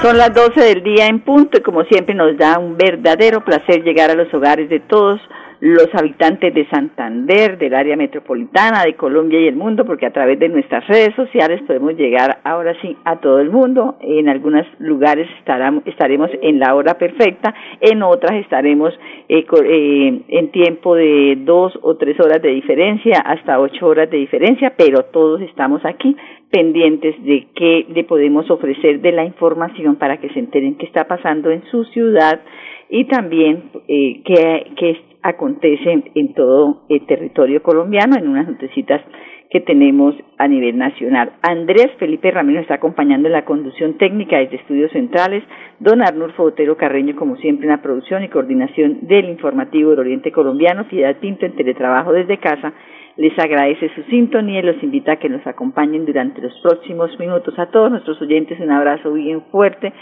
Son las 12 del día en punto y como siempre nos da un verdadero placer llegar a los hogares de todos los habitantes de Santander, del área metropolitana, de Colombia y el mundo, porque a través de nuestras redes sociales podemos llegar ahora sí a todo el mundo. En algunos lugares estaremos en la hora perfecta, en otras estaremos eh, eh, en tiempo de dos o tres horas de diferencia, hasta ocho horas de diferencia, pero todos estamos aquí pendientes de qué le podemos ofrecer de la información para que se enteren qué está pasando en su ciudad y también eh, qué, qué acontece en todo el territorio colombiano en unas noticitas que tenemos a nivel nacional. Andrés Felipe Ramírez está acompañando en la conducción técnica desde Estudios Centrales, don Arnulfo Botero Carreño, como siempre, en la producción y coordinación del informativo del Oriente Colombiano, Piedad Pinto en teletrabajo desde casa, les agradece su sintonía y los invita a que nos acompañen durante los próximos minutos. A todos nuestros oyentes un abrazo bien fuerte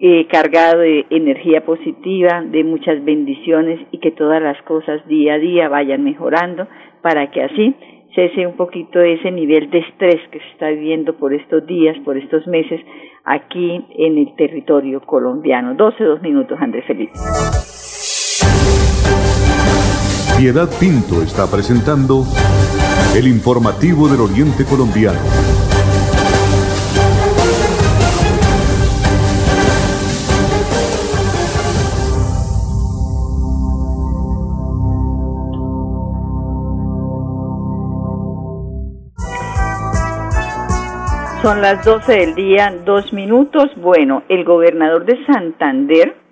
eh, cargado de energía positiva, de muchas bendiciones y que todas las cosas día a día vayan mejorando para que así cese un poquito ese nivel de estrés que se está viviendo por estos días, por estos meses aquí en el territorio colombiano. 12, dos minutos, Andrés Felipe. Piedad Pinto está presentando el informativo del Oriente Colombiano. Son las 12 del día, dos minutos. Bueno, el gobernador de Santander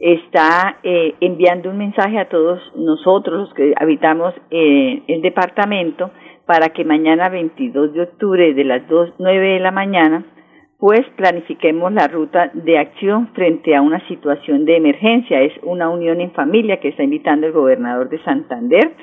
está eh, enviando un mensaje a todos nosotros, los que habitamos eh, el departamento, para que mañana 22 de octubre de las 2, 9 de la mañana, pues planifiquemos la ruta de acción frente a una situación de emergencia. Es una unión en familia que está invitando el gobernador de Santander.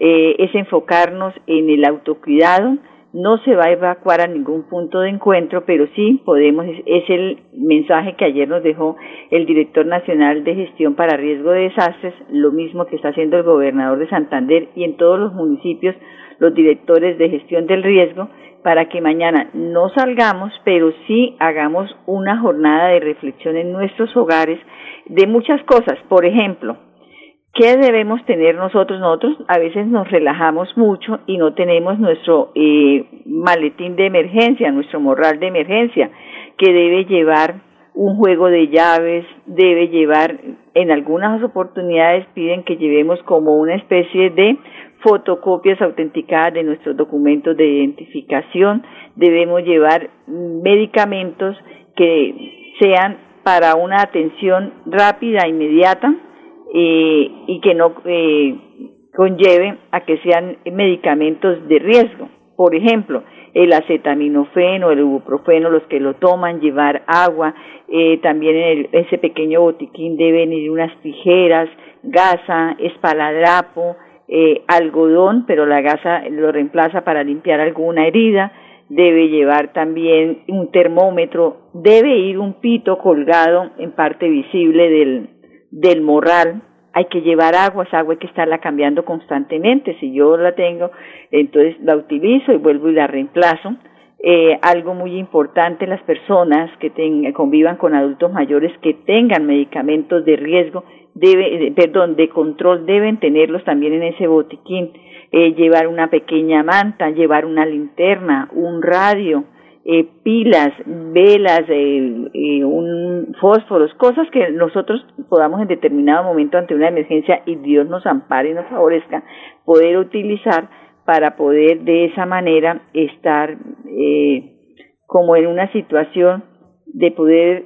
Eh, es enfocarnos en el autocuidado, no se va a evacuar a ningún punto de encuentro, pero sí podemos, es, el mensaje que ayer nos dejó el director nacional de gestión para riesgo de desastres, lo mismo que está haciendo el gobernador de Santander y en todos los municipios los directores de gestión del riesgo, para que mañana no salgamos, pero sí hagamos una jornada de reflexión en nuestros hogares de muchas cosas. Por ejemplo, ¿Qué debemos tener nosotros? Nosotros a veces nos relajamos mucho y no tenemos nuestro eh, maletín de emergencia, nuestro morral de emergencia, que debe llevar un juego de llaves, debe llevar, en algunas oportunidades piden que llevemos como una especie de fotocopias autenticadas de nuestros documentos de identificación, debemos llevar medicamentos que sean para una atención rápida, inmediata, eh, y que no eh, conlleve a que sean medicamentos de riesgo. Por ejemplo, el acetaminofeno, el ibuprofeno, los que lo toman, llevar agua, eh, también en ese pequeño botiquín deben ir unas tijeras, gasa, espaladrapo, eh, algodón, pero la gasa lo reemplaza para limpiar alguna herida, debe llevar también un termómetro, debe ir un pito colgado en parte visible del, del morral, hay que llevar agua, esa agua hay que estarla cambiando constantemente. Si yo la tengo, entonces la utilizo y vuelvo y la reemplazo. Eh, algo muy importante, las personas que convivan con adultos mayores que tengan medicamentos de riesgo, debe, perdón, de control, deben tenerlos también en ese botiquín. Eh, llevar una pequeña manta, llevar una linterna, un radio, eh, pilas, velas, eh, eh, un fósforos, cosas que nosotros podamos en determinado momento ante una emergencia y Dios nos ampare y nos favorezca poder utilizar para poder de esa manera estar eh, como en una situación de poder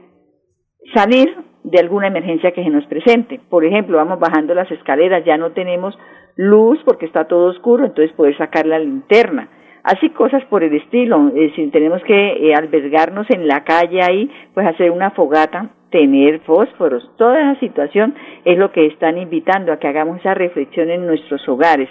salir de alguna emergencia que se nos presente. Por ejemplo, vamos bajando las escaleras, ya no tenemos luz porque está todo oscuro, entonces poder sacar la linterna así cosas por el estilo. si tenemos que eh, albergarnos en la calle ahí, pues hacer una fogata tener fósforos. Toda esa situación es lo que están invitando a que hagamos esa reflexión en nuestros hogares.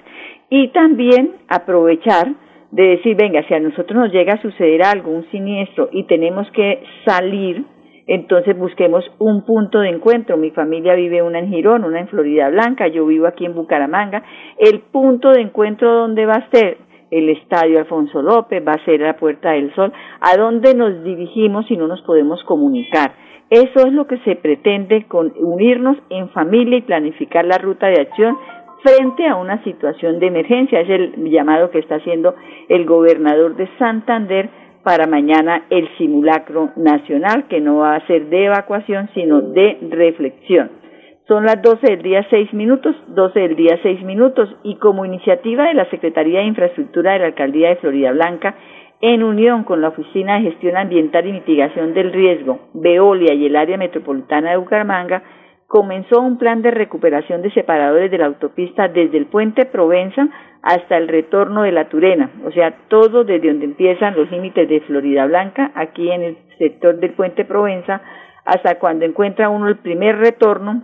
Y también aprovechar de decir, venga, si a nosotros nos llega a suceder algo, un siniestro, y tenemos que salir, entonces busquemos un punto de encuentro. Mi familia vive una en Girón, una en Florida Blanca, yo vivo aquí en Bucaramanga. El punto de encuentro donde va a ser el Estadio Alfonso López, va a ser la Puerta del Sol, a dónde nos dirigimos si no nos podemos comunicar. Eso es lo que se pretende con unirnos en familia y planificar la ruta de acción frente a una situación de emergencia. Es el llamado que está haciendo el gobernador de Santander para mañana el simulacro nacional, que no va a ser de evacuación, sino de reflexión. Son las 12 del día 6 minutos, 12 del día 6 minutos, y como iniciativa de la Secretaría de Infraestructura de la Alcaldía de Florida Blanca, en unión con la Oficina de Gestión Ambiental y Mitigación del Riesgo, Veolia y el área metropolitana de Bucaramanga, comenzó un plan de recuperación de separadores de la autopista desde el puente Provenza hasta el retorno de la Turena, o sea, todo desde donde empiezan los límites de Florida Blanca, aquí en el sector del puente Provenza, hasta cuando encuentra uno el primer retorno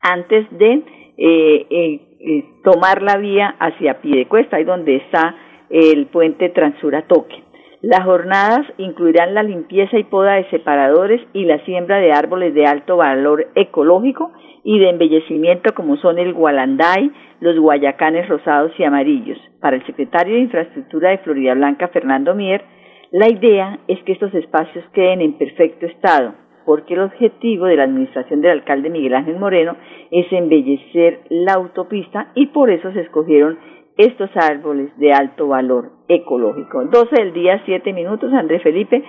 antes de eh, eh, eh, tomar la vía hacia Piedecuesta, ahí donde está el puente Transura Toque. Las jornadas incluirán la limpieza y poda de separadores y la siembra de árboles de alto valor ecológico y de embellecimiento como son el gualanday, los guayacanes rosados y amarillos. Para el secretario de Infraestructura de Florida Blanca, Fernando Mier, la idea es que estos espacios queden en perfecto estado, porque el objetivo de la administración del alcalde Miguel Ángel Moreno es embellecer la autopista y por eso se escogieron estos árboles de alto valor ecológico. 12 del día, 7 minutos, Andrés Felipe,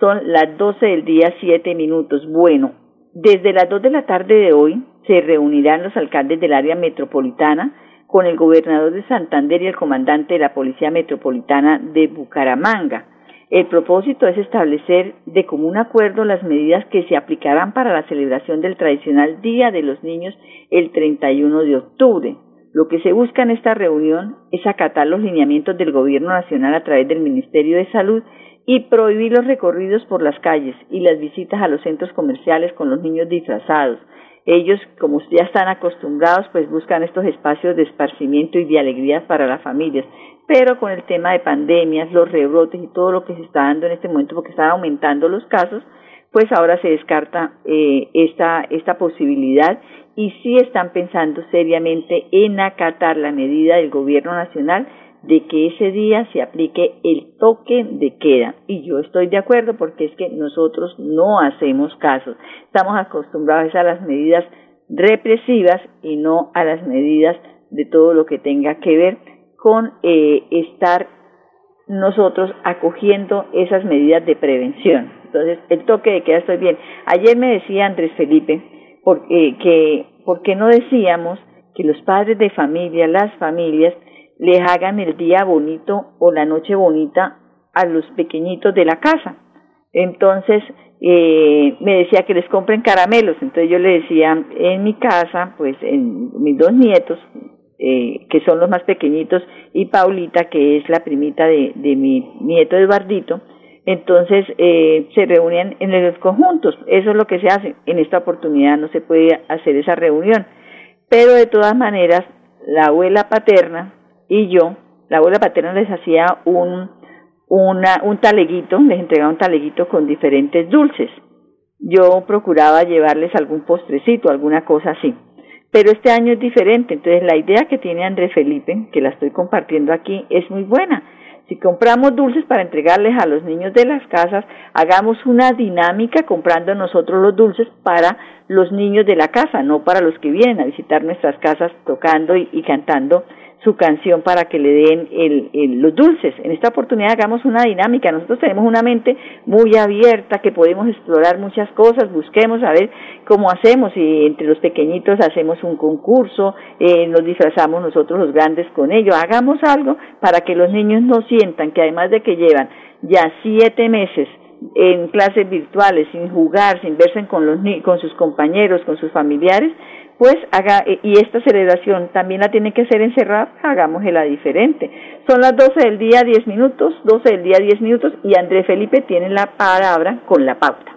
son las 12 del día, 7 minutos. Bueno, desde las 2 de la tarde de hoy se reunirán los alcaldes del área metropolitana con el gobernador de Santander y el comandante de la Policía Metropolitana de Bucaramanga. El propósito es establecer de común acuerdo las medidas que se aplicarán para la celebración del tradicional Día de los Niños el 31 de octubre. Lo que se busca en esta reunión es acatar los lineamientos del Gobierno Nacional a través del Ministerio de Salud y prohibir los recorridos por las calles y las visitas a los centros comerciales con los niños disfrazados. Ellos, como ya están acostumbrados, pues buscan estos espacios de esparcimiento y de alegría para las familias. Pero con el tema de pandemias, los rebrotes y todo lo que se está dando en este momento, porque están aumentando los casos, pues ahora se descarta eh, esta, esta posibilidad y sí están pensando seriamente en acatar la medida del gobierno nacional de que ese día se aplique el toque de queda. Y yo estoy de acuerdo porque es que nosotros no hacemos caso. Estamos acostumbrados a las medidas represivas y no a las medidas de todo lo que tenga que ver con eh, estar nosotros acogiendo esas medidas de prevención. Entonces, el toque de queda estoy bien. Ayer me decía Andrés Felipe, porque, que, ¿por qué no decíamos que los padres de familia, las familias, les hagan el día bonito o la noche bonita a los pequeñitos de la casa? Entonces, eh, me decía que les compren caramelos. Entonces yo le decía, en mi casa, pues en mis dos nietos, eh, que son los más pequeñitos, y Paulita, que es la primita de, de mi nieto Eduardito, entonces eh, se reunían en los conjuntos. Eso es lo que se hace. En esta oportunidad no se puede hacer esa reunión. Pero de todas maneras, la abuela paterna y yo, la abuela paterna les hacía un, una, un taleguito, les entregaba un taleguito con diferentes dulces. Yo procuraba llevarles algún postrecito, alguna cosa así. Pero este año es diferente, entonces la idea que tiene Andrés Felipe, que la estoy compartiendo aquí, es muy buena. Si compramos dulces para entregarles a los niños de las casas, hagamos una dinámica comprando nosotros los dulces para los niños de la casa, no para los que vienen a visitar nuestras casas tocando y, y cantando su canción para que le den el, los dulces. En esta oportunidad hagamos una dinámica. Nosotros tenemos una mente muy abierta que podemos explorar muchas cosas, busquemos a ver cómo hacemos y entre los pequeñitos hacemos un concurso, eh, nos disfrazamos nosotros los grandes con ello. Hagamos algo para que los niños no sientan que además de que llevan ya siete meses en clases virtuales, sin jugar, sin verse con, los, con sus compañeros, con sus familiares, pues haga, eh, y esta celebración también la tiene que ser encerrada, hagámosla diferente. Son las 12 del día 10 minutos, 12 del día 10 minutos y Andrés Felipe tiene la palabra con la pauta.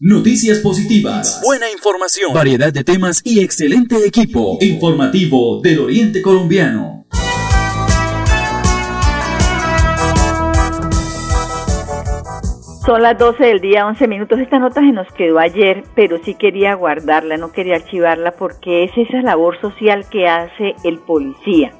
Noticias positivas, buena información, variedad de temas y excelente equipo informativo del Oriente Colombiano. Son las 12 del día, 11 minutos. Esta nota se nos quedó ayer, pero sí quería guardarla, no quería archivarla porque es esa labor social que hace el policía.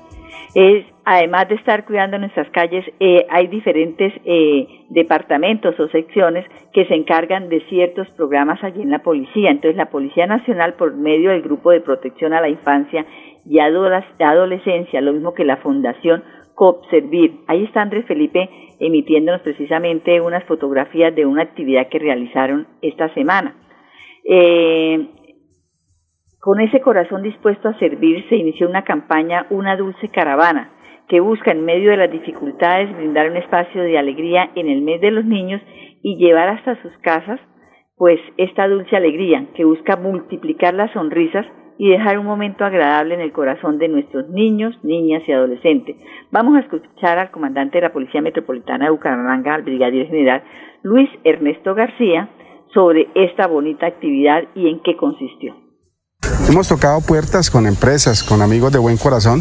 Es además de estar cuidando nuestras calles, eh, hay diferentes eh, departamentos o secciones que se encargan de ciertos programas allí en la policía. Entonces, la Policía Nacional, por medio del Grupo de Protección a la Infancia y Adolescencia, lo mismo que la Fundación COPSERVIR, ahí está Andrés Felipe emitiéndonos precisamente unas fotografías de una actividad que realizaron esta semana. Eh, con ese corazón dispuesto a servir, se inició una campaña Una Dulce Caravana, que busca en medio de las dificultades brindar un espacio de alegría en el mes de los niños y llevar hasta sus casas pues esta dulce alegría que busca multiplicar las sonrisas y dejar un momento agradable en el corazón de nuestros niños, niñas y adolescentes. Vamos a escuchar al comandante de la Policía Metropolitana de Bucaramanga, al brigadier general Luis Ernesto García, sobre esta bonita actividad y en qué consistió. Hemos tocado puertas con empresas, con amigos de buen corazón,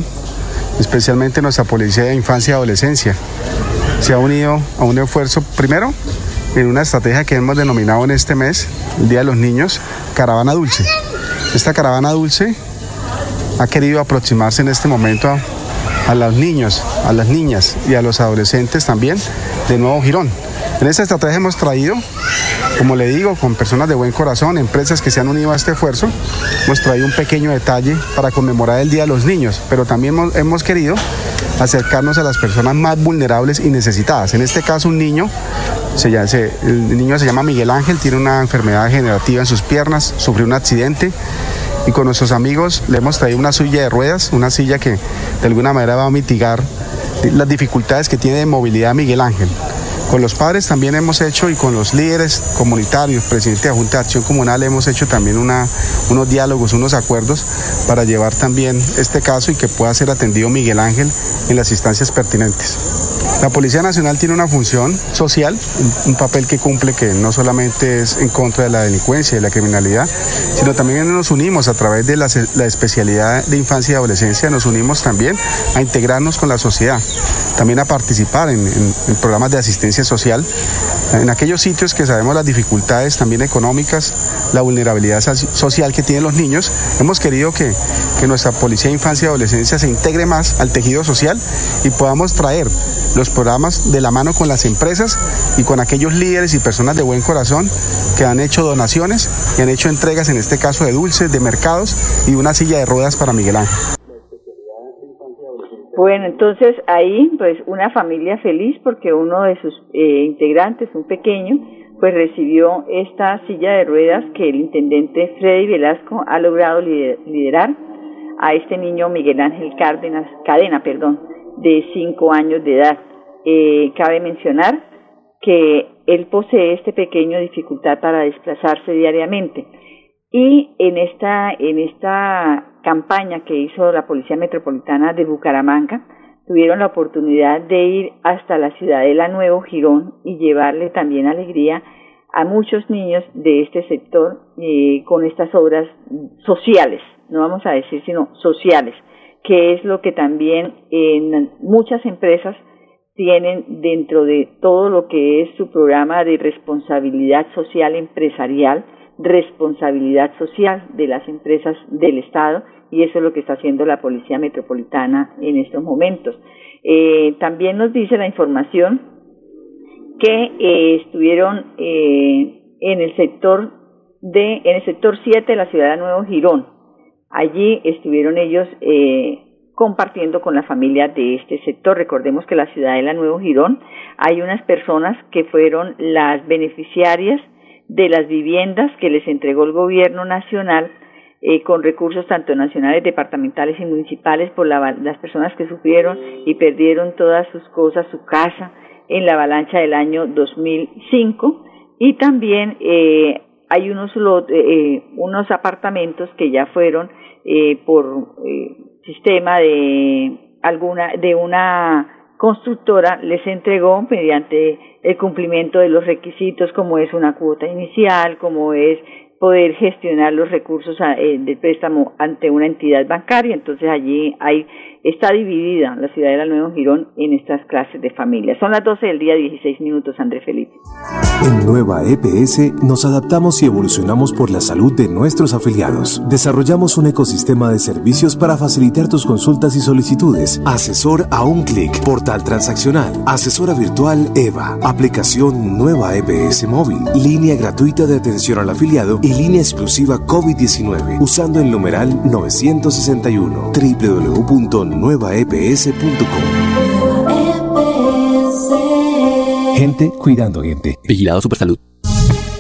especialmente nuestra Policía de Infancia y Adolescencia. Se ha unido a un esfuerzo, primero, en una estrategia que hemos denominado en este mes, el Día de los Niños, Caravana Dulce. Esta caravana dulce ha querido aproximarse en este momento a, a los niños, a las niñas y a los adolescentes también de Nuevo Girón. En esta estrategia hemos traído como le digo, con personas de buen corazón, empresas que se han unido a este esfuerzo, hemos traído un pequeño detalle para conmemorar el Día de los Niños, pero también hemos, querido acercarnos a las personas más vulnerables y necesitadas. En este caso, un niño, el niño se llama Miguel Ángel, tiene una enfermedad degenerativa en sus piernas, sufrió un accidente y con nuestros amigos le hemos traído una silla de ruedas, una silla que de alguna manera va a mitigar las dificultades que tiene de movilidad Miguel Ángel. Con los padres también hemos hecho y con los líderes comunitarios, presidente de la Junta de Acción Comunal, hemos hecho también unos diálogos, unos acuerdos para llevar también este caso y que pueda ser atendido Miguel Ángel en las instancias pertinentes. La Policía Nacional tiene una función social, un papel que cumple que no solamente es en contra de la delincuencia y la criminalidad, sino también nos unimos a través de la, especialidad de infancia y adolescencia, nos unimos también a integrarnos con la sociedad, también a participar en, programas de asistencia social, en aquellos sitios que sabemos las dificultades también económicas, la vulnerabilidad social que tienen los niños, hemos querido que, que nuestra Policía de Infancia y Adolescencia se integre más al tejido social y podamos traer los programas de la mano con las empresas y con aquellos líderes y personas de buen corazón que han hecho donaciones y han hecho entregas, en este caso de dulces, de mercados y una silla de ruedas para Miguel Ángel. Bueno, entonces ahí pues una familia feliz porque uno de sus eh, integrantes, un pequeño, pues recibió esta silla de ruedas que el intendente Freddy Velasco ha logrado liderar a este niño Miguel Ángel Cárdenas, Cadena, perdón, de cinco años de edad. Eh, cabe mencionar que él posee este pequeño dificultad para desplazarse diariamente. Y en esta, en esta campaña que hizo la Policía Metropolitana de Bucaramanga, tuvieron la oportunidad de ir hasta la ciudadela Nuevo Girón y llevarle también alegría a muchos niños de este sector eh, con estas obras sociales, no vamos a decir sino sociales, que es lo que también en muchas empresas tienen dentro de todo lo que es su programa de responsabilidad social empresarial, responsabilidad social de las empresas del Estado y eso es lo que está haciendo la Policía Metropolitana en estos momentos. Eh, también nos dice la información que eh, estuvieron eh, en el sector de en el sector 7 de la ciudad de Nuevo Girón. Allí estuvieron ellos eh, compartiendo con la familia de este sector. Recordemos que la ciudad de la Nuevo Girón hay unas personas que fueron las beneficiarias de las viviendas que les entregó el gobierno nacional eh, con recursos tanto nacionales, departamentales y municipales por las personas que sufrieron y perdieron todas sus cosas, su casa en la avalancha del año 2005 y también eh, hay unos eh, unos apartamentos que ya fueron eh, por eh, sistema de alguna de una constructora les entregó mediante el cumplimiento de los requisitos como es una cuota inicial como es poder gestionar los recursos eh, del préstamo ante una entidad bancaria. Entonces allí hay está dividida la ciudad de la Nueva Girón en estas clases de familias. Son las 12 del día, 16 minutos, André Felipe. En Nueva EPS nos adaptamos y evolucionamos por la salud de nuestros afiliados. Desarrollamos un ecosistema de servicios para facilitar tus consultas y solicitudes. Asesor a un clic, portal transaccional, asesora virtual EVA, aplicación Nueva EPS móvil, línea gratuita de atención al afiliado y línea exclusiva COVID-19 usando el numeral 961 www.nuevaeps.com. Gente cuidando gente. Vigilado Supersalud.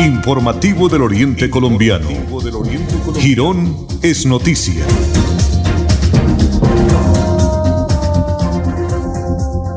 Informativo del Oriente Colombiano. Girón es noticia.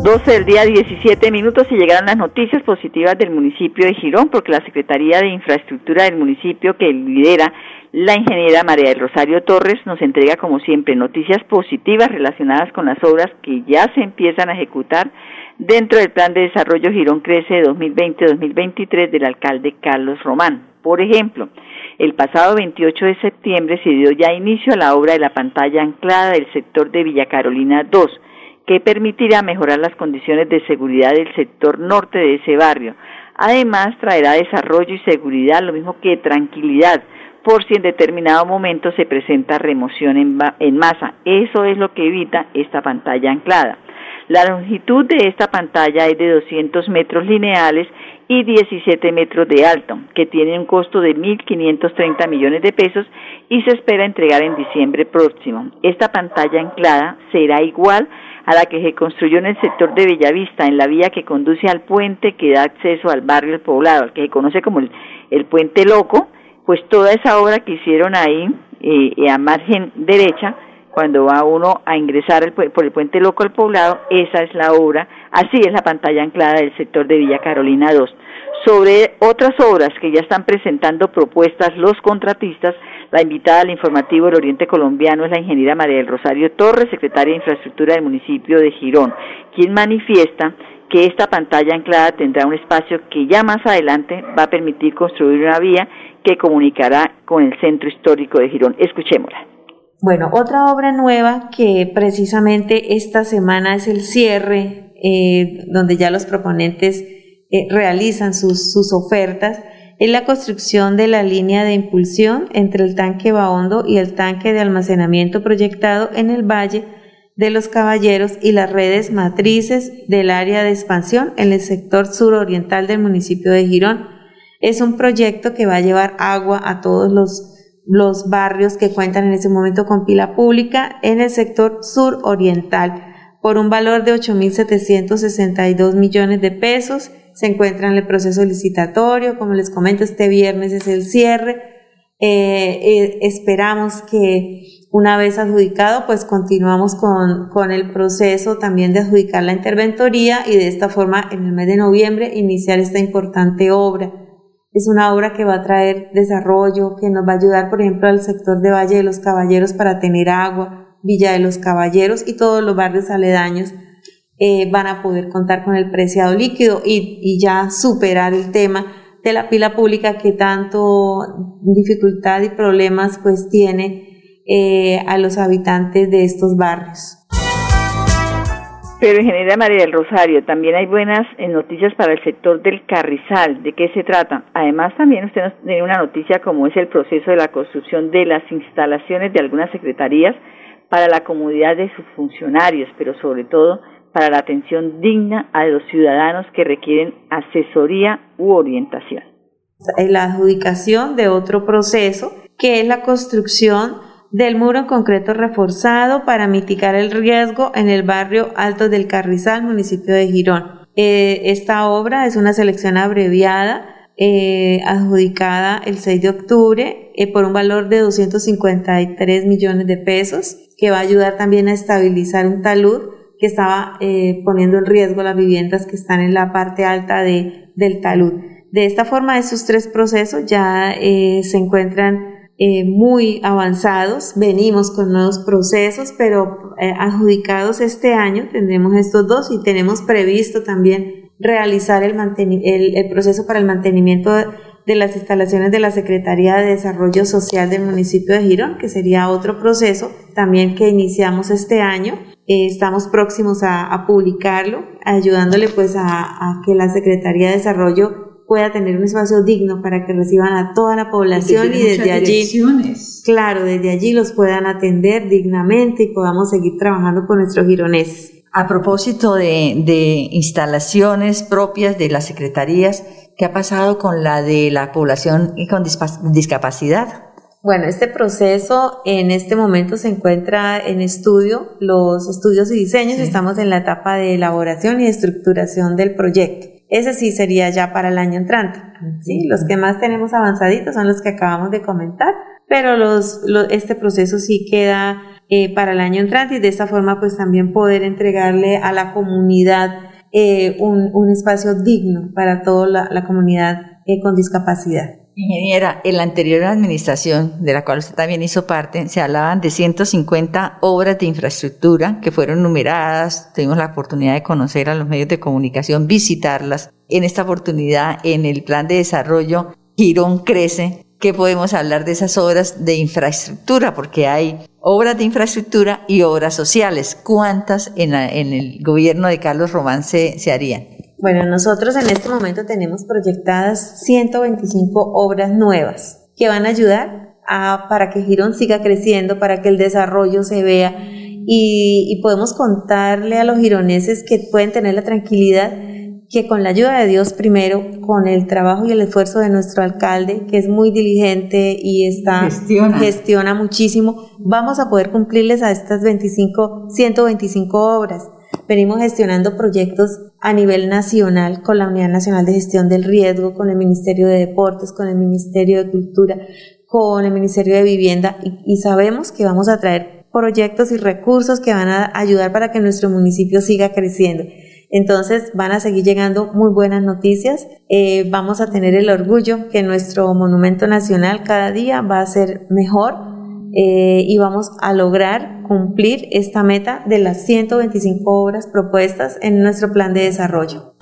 12 del día 17 minutos y llegaron las noticias positivas del municipio de Girón porque la Secretaría de Infraestructura del municipio que lidera la ingeniera María del Rosario Torres nos entrega como siempre noticias positivas relacionadas con las obras que ya se empiezan a ejecutar dentro del Plan de Desarrollo Girón Crece 2020-2023 del alcalde Carlos Román. Por ejemplo, el pasado 28 de septiembre se dio ya inicio a la obra de la pantalla anclada del sector de Villa Carolina 2, que permitirá mejorar las condiciones de seguridad del sector norte de ese barrio. Además, traerá desarrollo y seguridad, lo mismo que tranquilidad, por si en determinado momento se presenta remoción en, masa. Eso es lo que evita esta pantalla anclada. La longitud de esta pantalla es de 200 metros lineales y 17 metros de alto, que tiene un costo de 1.530 millones de pesos y se espera entregar en diciembre próximo. Esta pantalla anclada será igual a la que se construyó en el sector de Bellavista, en la vía que conduce al puente que da acceso al barrio El Poblado, al que se conoce como el, Puente Loco, pues toda esa obra que hicieron ahí eh, a margen derecha cuando va uno a ingresar por el puente loco al poblado, esa es la obra, así es la pantalla anclada del sector de Villa Carolina 2. Sobre otras obras que ya están presentando propuestas los contratistas, la invitada al informativo del Oriente Colombiano es la ingeniera María del Rosario Torres, secretaria de Infraestructura del municipio de Girón, quien manifiesta que esta pantalla anclada tendrá un espacio que ya más adelante va a permitir construir una vía que comunicará con el centro histórico de Girón. Escuchémosla. Bueno, otra obra nueva que precisamente esta semana es el cierre, eh, donde ya los proponentes eh, realizan sus, sus ofertas, es la construcción de la línea de impulsión entre el tanque Bahondo y el tanque de almacenamiento proyectado en el Valle de los Caballeros y las redes matrices del área de expansión en el sector suroriental del municipio de Girón. Es un proyecto que va a llevar agua a todos los los barrios que cuentan en ese momento con pila pública en el sector suroriental por un valor de 8.762 millones de pesos. Se encuentra en el proceso licitatorio, como les comento, este viernes es el cierre. Eh, eh, esperamos que una vez adjudicado, pues continuamos con, con el proceso también de adjudicar la interventoría y de esta forma en el mes de noviembre iniciar esta importante obra. Es una obra que va a traer desarrollo, que nos va a ayudar, por ejemplo, al sector de Valle de los Caballeros para tener agua, Villa de los Caballeros y todos los barrios aledaños eh, van a poder contar con el preciado líquido y, ya superar el tema de la pila pública que tanto dificultad y problemas pues tiene eh, a los habitantes de estos barrios. Pero ingeniera María del Rosario, también hay buenas eh, noticias para el sector del carrizal. ¿De qué se trata? Además, también usted nos tiene una noticia como es el proceso de la construcción de las instalaciones de algunas secretarías para la comodidad de sus funcionarios, pero sobre todo para la atención digna a los ciudadanos que requieren asesoría u orientación. La adjudicación de otro proceso, que es la construcción del muro en concreto reforzado para mitigar el riesgo en el barrio Alto del Carrizal, municipio de Girón. Eh, esta obra es una selección abreviada eh, adjudicada el 6 de octubre eh, por un valor de 253 millones de pesos, que va a ayudar también a estabilizar un talud que estaba poniendo en riesgo las viviendas que están en la parte alta de, del talud. De esta forma, esos tres procesos ya se encuentran eh, muy avanzados, venimos con nuevos procesos, pero adjudicados este año tendremos estos dos y tenemos previsto también realizar el, el, el proceso para el mantenimiento de las instalaciones de la Secretaría de Desarrollo Social del municipio de Girón, que sería otro proceso también que iniciamos este año. Eh, estamos próximos a, publicarlo, ayudándole pues a, que la Secretaría de Desarrollo pueda tener un espacio digno para que reciban a toda la población y desde allí, claro, desde allí los puedan atender dignamente y podamos seguir trabajando con nuestros gironeses. A propósito de, de instalaciones propias de las secretarías, ¿qué ha pasado con la de la población con discapacidad? Bueno, este proceso en este momento se encuentra en estudio, los estudios y diseños, estamos en la etapa de elaboración y estructuración del proyecto. Ese sí sería ya para el año entrante. ¿sí? Los que más tenemos avanzaditos son los que acabamos de comentar, pero los, este proceso sí queda eh, para el año entrante y de esta forma pues también poder entregarle a la comunidad eh, un, un, espacio digno para toda la, la comunidad eh, con discapacidad. Ingeniera, en la anterior administración, de la cual usted también hizo parte, se hablaban de 150 obras de infraestructura que fueron numeradas, tuvimos la oportunidad de conocer a los medios de comunicación, visitarlas. En esta oportunidad, en el plan de desarrollo, Girón crece. ¿Qué podemos hablar de esas obras de infraestructura? Porque hay obras de infraestructura y obras sociales. ¿Cuántas en, el gobierno de Carlos Román se harían? Bueno, nosotros en este momento tenemos proyectadas 125 obras nuevas que van a ayudar a, para que Girón siga creciendo, para que el desarrollo se vea y, podemos contarle a los gironeses que pueden tener la tranquilidad que con la ayuda de Dios primero, con el trabajo y el esfuerzo de nuestro alcalde, que es muy diligente y está gestiona, gestiona muchísimo, vamos a poder cumplirles a estas 25, 125 obras. Venimos gestionando proyectos a nivel nacional con la Unidad Nacional de Gestión del Riesgo, con el Ministerio de Deportes, con el Ministerio de Cultura, con el Ministerio de Vivienda y, sabemos que vamos a traer proyectos y recursos que van a ayudar para que nuestro municipio siga creciendo. Entonces van a seguir llegando muy buenas noticias. Eh, vamos a tener el orgullo que nuestro monumento nacional cada día va a ser mejor eh, y vamos a lograr cumplir esta meta de las 125 obras propuestas en nuestro plan de desarrollo.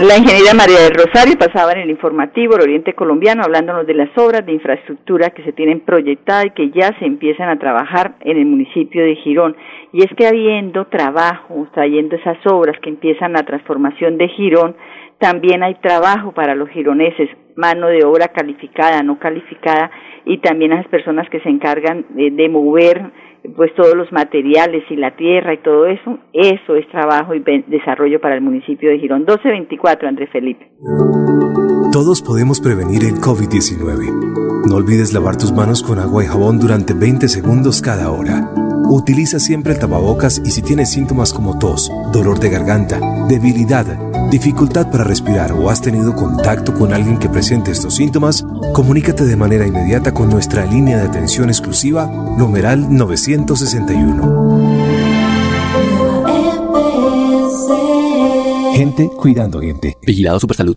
La ingeniera María del Rosario pasaba en el informativo El Oriente Colombiano hablándonos de las obras de infraestructura que se tienen proyectadas y que ya se empiezan a trabajar en el municipio de Girón. Y es que habiendo trabajo, trayendo esas obras que empiezan la transformación de Girón, también hay trabajo para los gironeses, mano de obra calificada, no calificada, y también a las personas que se encargan de, mover pues todos los materiales y la tierra y todo eso, eso es trabajo y desarrollo para el municipio de Girón. 1224, Andrés Felipe. Todos podemos prevenir el COVID-19. No olvides lavar tus manos con agua y jabón durante 20 segundos cada hora. Utiliza siempre el tapabocas y si tienes síntomas como tos, dolor de garganta, debilidad, dificultad para respirar o has tenido contacto con alguien que presente estos síntomas, comunícate de manera inmediata con nuestra línea de atención exclusiva, numeral 961. Gente cuidando gente. Vigilado Supersalud.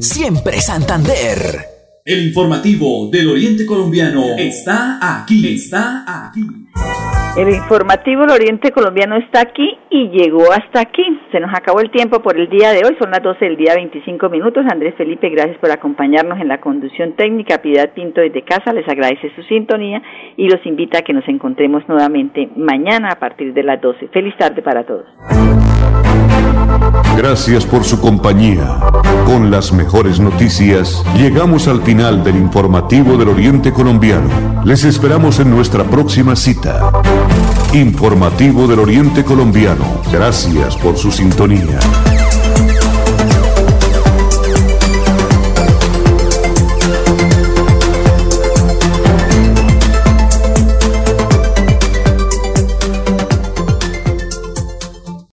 siempre Santander. El informativo del Oriente Colombiano está aquí, está aquí. El informativo del Oriente Colombiano está aquí y llegó hasta aquí. Se nos acabó el tiempo por el día de hoy, son las 12 del día 25 minutos. Andrés Felipe, gracias por acompañarnos en la conducción técnica. Piedad Pinto desde casa les agradece su sintonía y los invita a que nos encontremos nuevamente mañana a partir de las 12. Feliz tarde para todos. Gracias por su compañía. Con las mejores noticias, llegamos al final del informativo del Oriente Colombiano. Les esperamos en nuestra próxima cita. Informativo del Oriente Colombiano. Gracias por su sintonía.